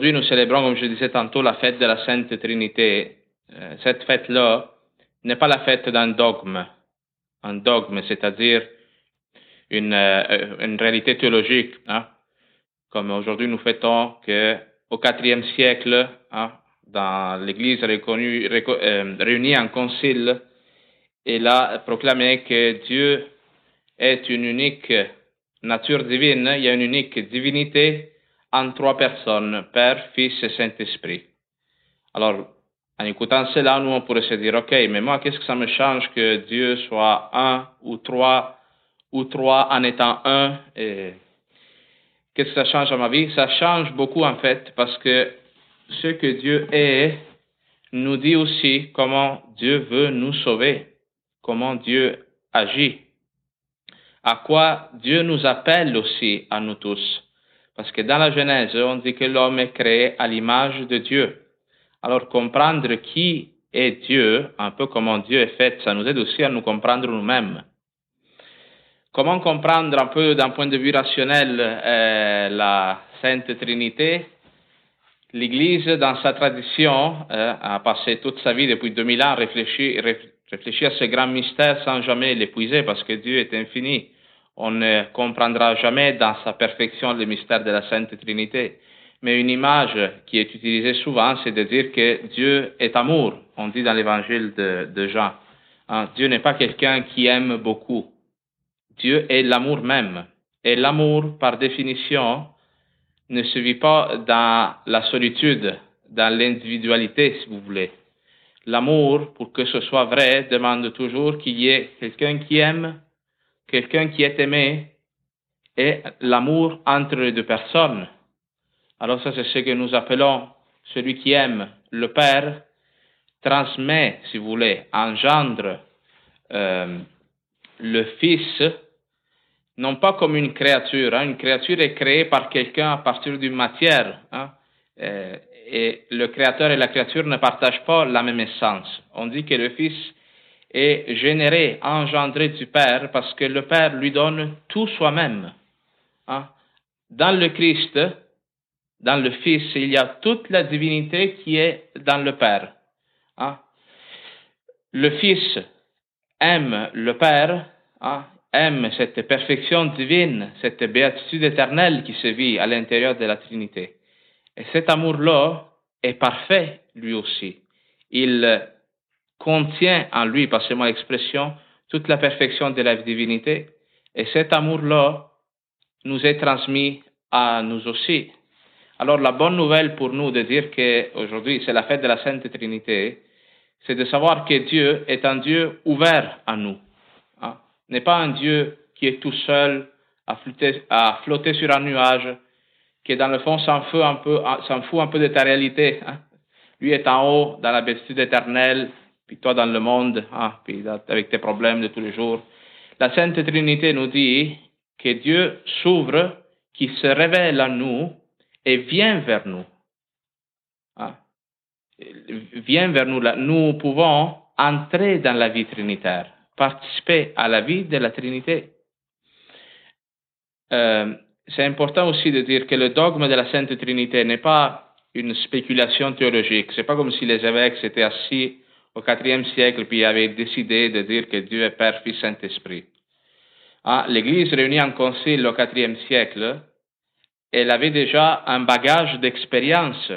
Aujourd'hui, nous célébrons, comme je disais tantôt, la fête de la Sainte Trinité. Euh, cette fête-là n'est pas la fête d'un dogme, un dogme, c'est-à-dire une, euh, réalité théologique. Hein. Comme aujourd'hui, nous fêtons que au IVe siècle, hein, dans l'Église euh, réunie en concile, elle a proclamé que Dieu est une unique nature divine, il y a une unique divinité en trois personnes, Père, Fils et Saint-Esprit. Alors, en écoutant cela, nous, on pourrait se dire, OK, mais moi, qu'est-ce que ça me change que Dieu soit un ou trois, ou trois en étant un? Et qu'est-ce que ça change à ma vie? Ça change beaucoup, en fait, parce que ce que Dieu est nous dit aussi comment Dieu veut nous sauver, comment Dieu agit, à quoi Dieu nous appelle aussi à nous tous. Parce que dans la Genèse, on dit que l'homme est créé à l'image de Dieu. Alors comprendre qui est Dieu, un peu comment Dieu est fait, ça nous aide aussi à nous comprendre nous-mêmes. Comment comprendre un peu d'un point de vue rationnel euh, la Sainte Trinité? L'Église, dans sa tradition, euh, a passé toute sa vie depuis 2000 ans à réfléchir, réfléchir à ce grand mystère sans jamais l'épuiser parce que Dieu est infini on ne comprendra jamais dans sa perfection le mystère de la Sainte Trinité. Mais une image qui est utilisée souvent, c'est de dire que Dieu est amour. On dit dans l'évangile de, Jean. Hein, Dieu n'est pas quelqu'un qui aime beaucoup. Dieu est l'amour même. Et l'amour, par définition, ne se vit pas dans la solitude, dans l'individualité, si vous voulez. L'amour, pour que ce soit vrai, demande toujours qu'il y ait quelqu'un qui aime quelqu'un qui est aimé et l'amour entre les deux personnes. Alors ça, c'est ce que nous appelons celui qui aime le Père, transmet, si vous voulez, engendre euh, le Fils, non pas comme une créature. Hein. Une créature est créée par quelqu'un à partir d'une matière. Hein. Euh, et le créateur et la créature ne partagent pas la même essence. On dit que le Fils est généré, engendré du Père, parce que le Père lui donne tout soi-même. Hein? Dans le Christ, dans le Fils, il y a toute la divinité qui est dans le Père. Hein? Le Fils aime le Père, hein? aime cette perfection divine, cette béatitude éternelle qui se vit à l'intérieur de la Trinité. Et cet amour-là est parfait, lui aussi. Il contient en lui, passez-moi l'expression, toute la perfection de la divinité. Et cet amour-là nous est transmis à nous aussi. Alors la bonne nouvelle pour nous de dire qu'aujourd'hui c'est la fête de la Sainte Trinité, c'est de savoir que Dieu est un Dieu ouvert à nous. Hein? N'est pas un Dieu qui est tout seul à flotter, à flotter sur un nuage, qui dans le fond s'en fout un peu, s'en fout un peu de ta réalité. Hein? Lui est en haut dans la béatitude éternelle, puis toi dans le monde, ah, avec tes problèmes de tous les jours. La Sainte Trinité nous dit que Dieu s'ouvre, qu'il se révèle à nous et vient vers nous. Ah. Vient vers nous. Nous pouvons entrer dans la vie trinitaire, participer à la vie de la Trinité. Euh, c'est important aussi de dire que le dogme de la Sainte Trinité n'est pas une spéculation théologique. C'est pas comme si les évêques s'étaient assis au IVe siècle, puis avait décidé de dire que Dieu est Père, Fils, Saint-Esprit. Ah, L'Église réunie en concile au IVe siècle, elle avait déjà un bagage d'expérience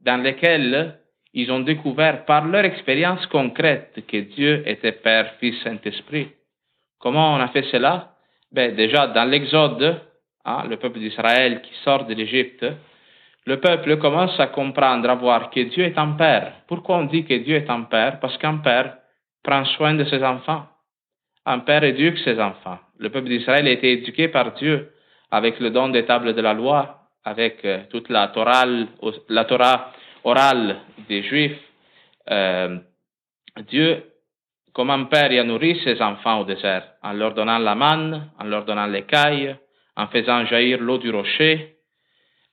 dans lequel ils ont découvert par leur expérience concrète que Dieu était Père, Fils, Saint-Esprit. Comment on a fait cela? Ben, Déjà, dans l'Exode, hein, le peuple d'Israël qui sort de l'Égypte, le peuple commence à comprendre, à voir que Dieu est un père. Pourquoi on dit que Dieu est un père Parce qu'un père prend soin de ses enfants. Un père éduque ses enfants. Le peuple d'Israël a été éduqué par Dieu avec le don des tables de la loi, avec euh, toute la Torah, la Torah orale des Juifs. Euh, Dieu, comme un père, il a nourri ses enfants au désert en leur donnant la manne, en leur donnant l'écaille, en faisant jaillir l'eau du rocher,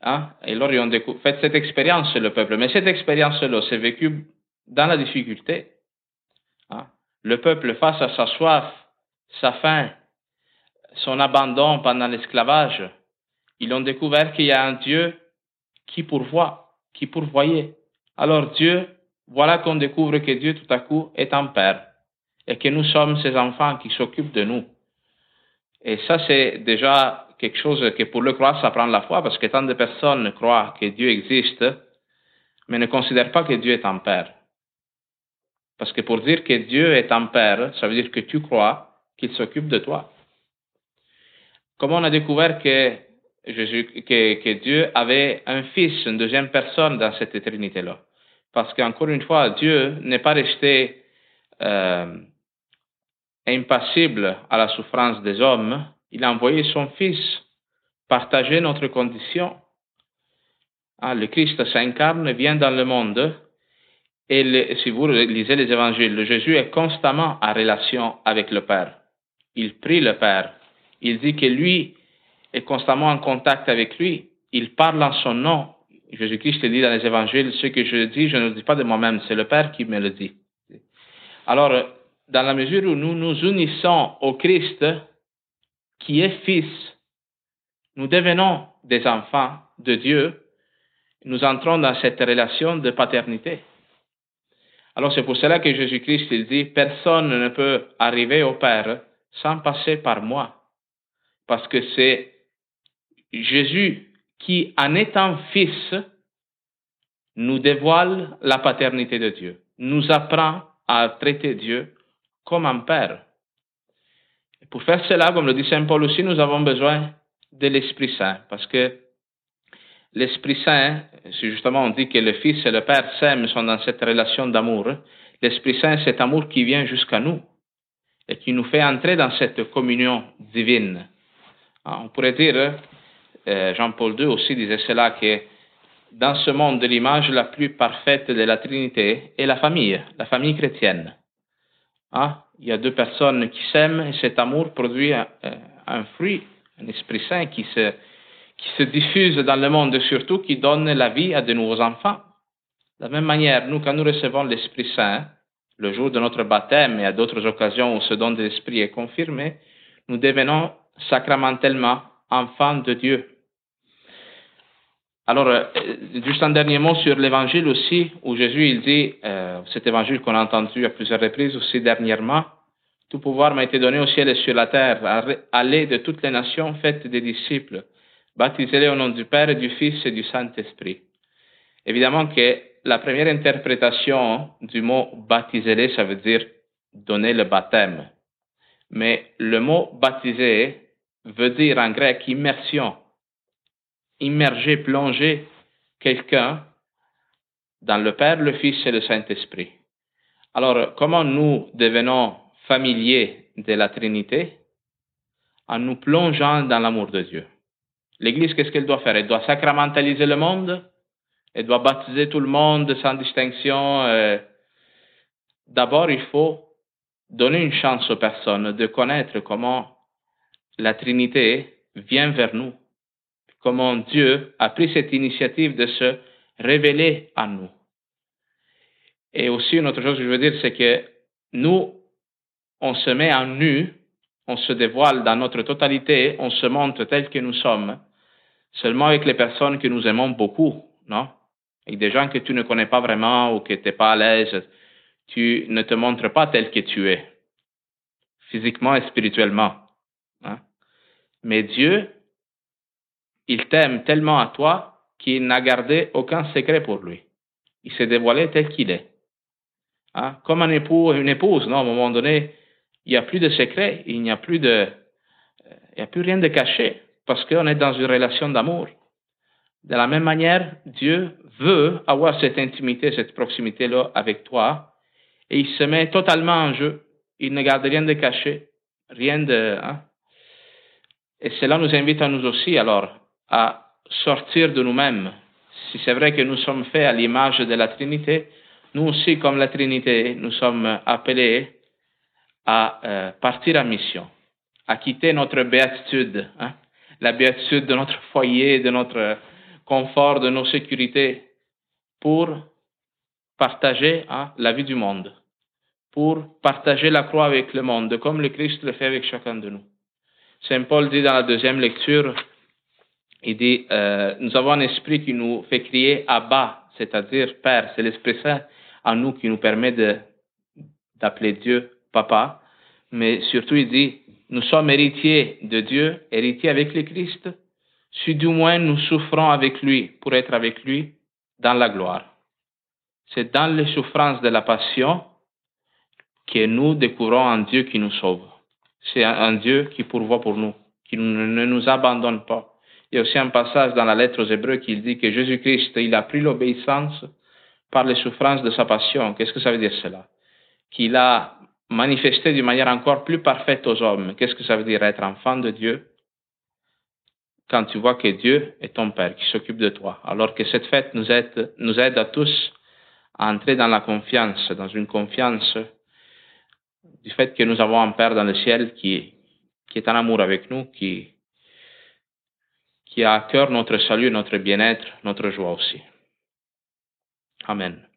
Hein? Et alors, ils ont fait cette expérience, le peuple. Mais cette expérience-là, c'est vécu dans la difficulté. Hein? Le peuple, face à sa soif, sa faim, son abandon pendant l'esclavage, ils ont découvert qu'il y a un Dieu qui pourvoit, qui pourvoyait. Alors Dieu, voilà qu'on découvre que Dieu tout à coup est un Père et que nous sommes ses enfants qui s'occupent de nous. Et ça, c'est déjà quelque chose que pour le croire, ça prend la foi, parce que tant de personnes croient que Dieu existe, mais ne considèrent pas que Dieu est un Père. Parce que pour dire que Dieu est un Père, ça veut dire que tu crois qu'il s'occupe de toi. Comment on a découvert que, Dieu avait un fils, une deuxième personne dans cette éternité-là Parce qu'encore une fois, Dieu n'est pas resté euh, impassible à la souffrance des hommes, il a envoyé son Fils partager notre condition. Ah, le Christ s'incarne, vient dans le monde, et si vous lisez les évangiles, Jésus est constamment en relation avec le Père. Il prie le Père. Il dit que lui est constamment en contact avec lui. Il parle en son nom. Jésus-Christ dit dans les évangiles, ce que je dis, je ne le dis pas de moi-même, c'est le Père qui me le dit. Alors, dans la mesure où nous nous unissons au Christ, qui est Fils, nous devenons des enfants de Dieu, nous entrons dans cette relation de paternité. Alors c'est pour cela que Jésus-Christ il dit, personne ne peut arriver au Père sans passer par moi, parce que c'est Jésus qui, en étant Fils, nous dévoile la paternité de Dieu, nous apprend à traiter Dieu comme un père. Pour faire cela, comme le dit Saint Paul aussi, nous avons besoin de l'Esprit Saint, parce que l'Esprit Saint, si justement on dit que le Fils et le Père s'aiment, sont dans cette relation d'amour, l'Esprit Saint, c'est amour qui vient jusqu'à nous et qui nous fait entrer dans cette communion divine. Ah, on pourrait dire, euh, Jean-Paul II aussi disait cela, que dans ce monde de l'image la plus parfaite de la Trinité est la famille, la famille chrétienne. Ah, il y a deux personnes qui s'aiment et cet amour produit un, un, fruit, un Esprit Saint qui se, qui se diffuse dans le monde et surtout qui donne la vie à de nouveaux enfants. De la même manière, nous, quand nous recevons l'Esprit Saint, le jour de notre baptême et à d'autres occasions où ce don de l'Esprit est confirmé, nous devenons sacramentellement enfants de Dieu. Alors, euh, juste un dernier mot sur l'évangile aussi, où Jésus il dit, euh, cet évangile qu'on a entendu à plusieurs reprises aussi dernièrement, tout pouvoir m'a été donné au ciel et sur la terre. Allez de toutes les nations, faites des disciples, baptisez-les au nom du Père du Fils et du Saint-Esprit. Évidemment que la première interprétation du mot baptisez-les, ça veut dire donner le baptême. Mais le mot baptiser veut dire en grec immersion immerger, plonger quelqu'un dans le Père, le Fils et le Saint-Esprit. Alors, comment nous devenons familiers de la Trinité? En nous plongeant dans l'amour de Dieu. L'Église, qu'est-ce qu'elle doit faire? Elle doit sacramentaliser le monde, elle doit baptiser tout le monde sans distinction. Euh. D'abord, il faut donner une chance aux personnes de connaître comment la Trinité vient vers nous comment Dieu a pris cette initiative de se révéler à nous. Et aussi, une autre chose que je veux dire, c'est que nous, on se met en nu, on se dévoile dans notre totalité, on se montre tel que nous sommes, seulement avec les personnes que nous aimons beaucoup, non? Avec des gens que tu ne connais pas vraiment ou que tu n'es pas à l'aise, tu ne te montres pas tel que tu es, physiquement et spirituellement. Hein? Mais Dieu, il t'aime tellement à toi qu'il n'a gardé aucun secret pour lui. Il s'est dévoilé tel qu'il est. Hein? Comme un époux une épouse, non? À un moment donné, il n'y a plus de secret, il n'y a plus de, il n'y a plus rien de caché parce qu'on est dans une relation d'amour. De la même manière, Dieu veut avoir cette intimité, cette proximité-là avec toi et il se met totalement en jeu. Il ne garde rien de caché, rien de, hein? Et cela nous invite à nous aussi, alors, à sortir de nous-mêmes. Si c'est vrai que nous sommes faits à l'image de la Trinité, nous aussi, comme la Trinité, nous sommes appelés à euh, partir en mission, à quitter notre béatitude, hein, la béatitude de notre foyer, de notre confort, de nos sécurités pour partager hein, la vie du monde, pour partager la croix avec le monde, comme le Christ le fait avec chacun de nous. Saint Paul dit dans la deuxième lecture, il dit, euh, nous avons un esprit qui nous fait crier Abba, c'est-à-dire Père, c'est l'Esprit Saint en nous qui nous permet d'appeler Dieu Papa, mais surtout il dit, nous sommes héritiers de Dieu, héritiers avec le Christ, si du moins nous souffrons avec lui pour être avec lui dans la gloire. C'est dans les souffrances de la passion que nous découvrons un Dieu qui nous sauve. C'est un Dieu qui pourvoit pour nous, qui ne nous abandonne pas. Il y a aussi un passage dans la lettre aux Hébreux qui dit que Jésus-Christ, il a pris l'obéissance par les souffrances de sa passion. Qu'est-ce que ça veut dire cela? Qu'il a manifesté d'une manière encore plus parfaite aux hommes. Qu'est-ce que ça veut dire être enfant de Dieu? Quand tu vois que Dieu est ton Père qui s'occupe de toi. Alors que cette fête nous aide, à tous à entrer dans la confiance, dans une confiance du fait que nous avons un Père dans le ciel qui, qui est en amour avec nous, qui, qui a cœur notre salut, notre bien-être, notre joie aussi. Amen.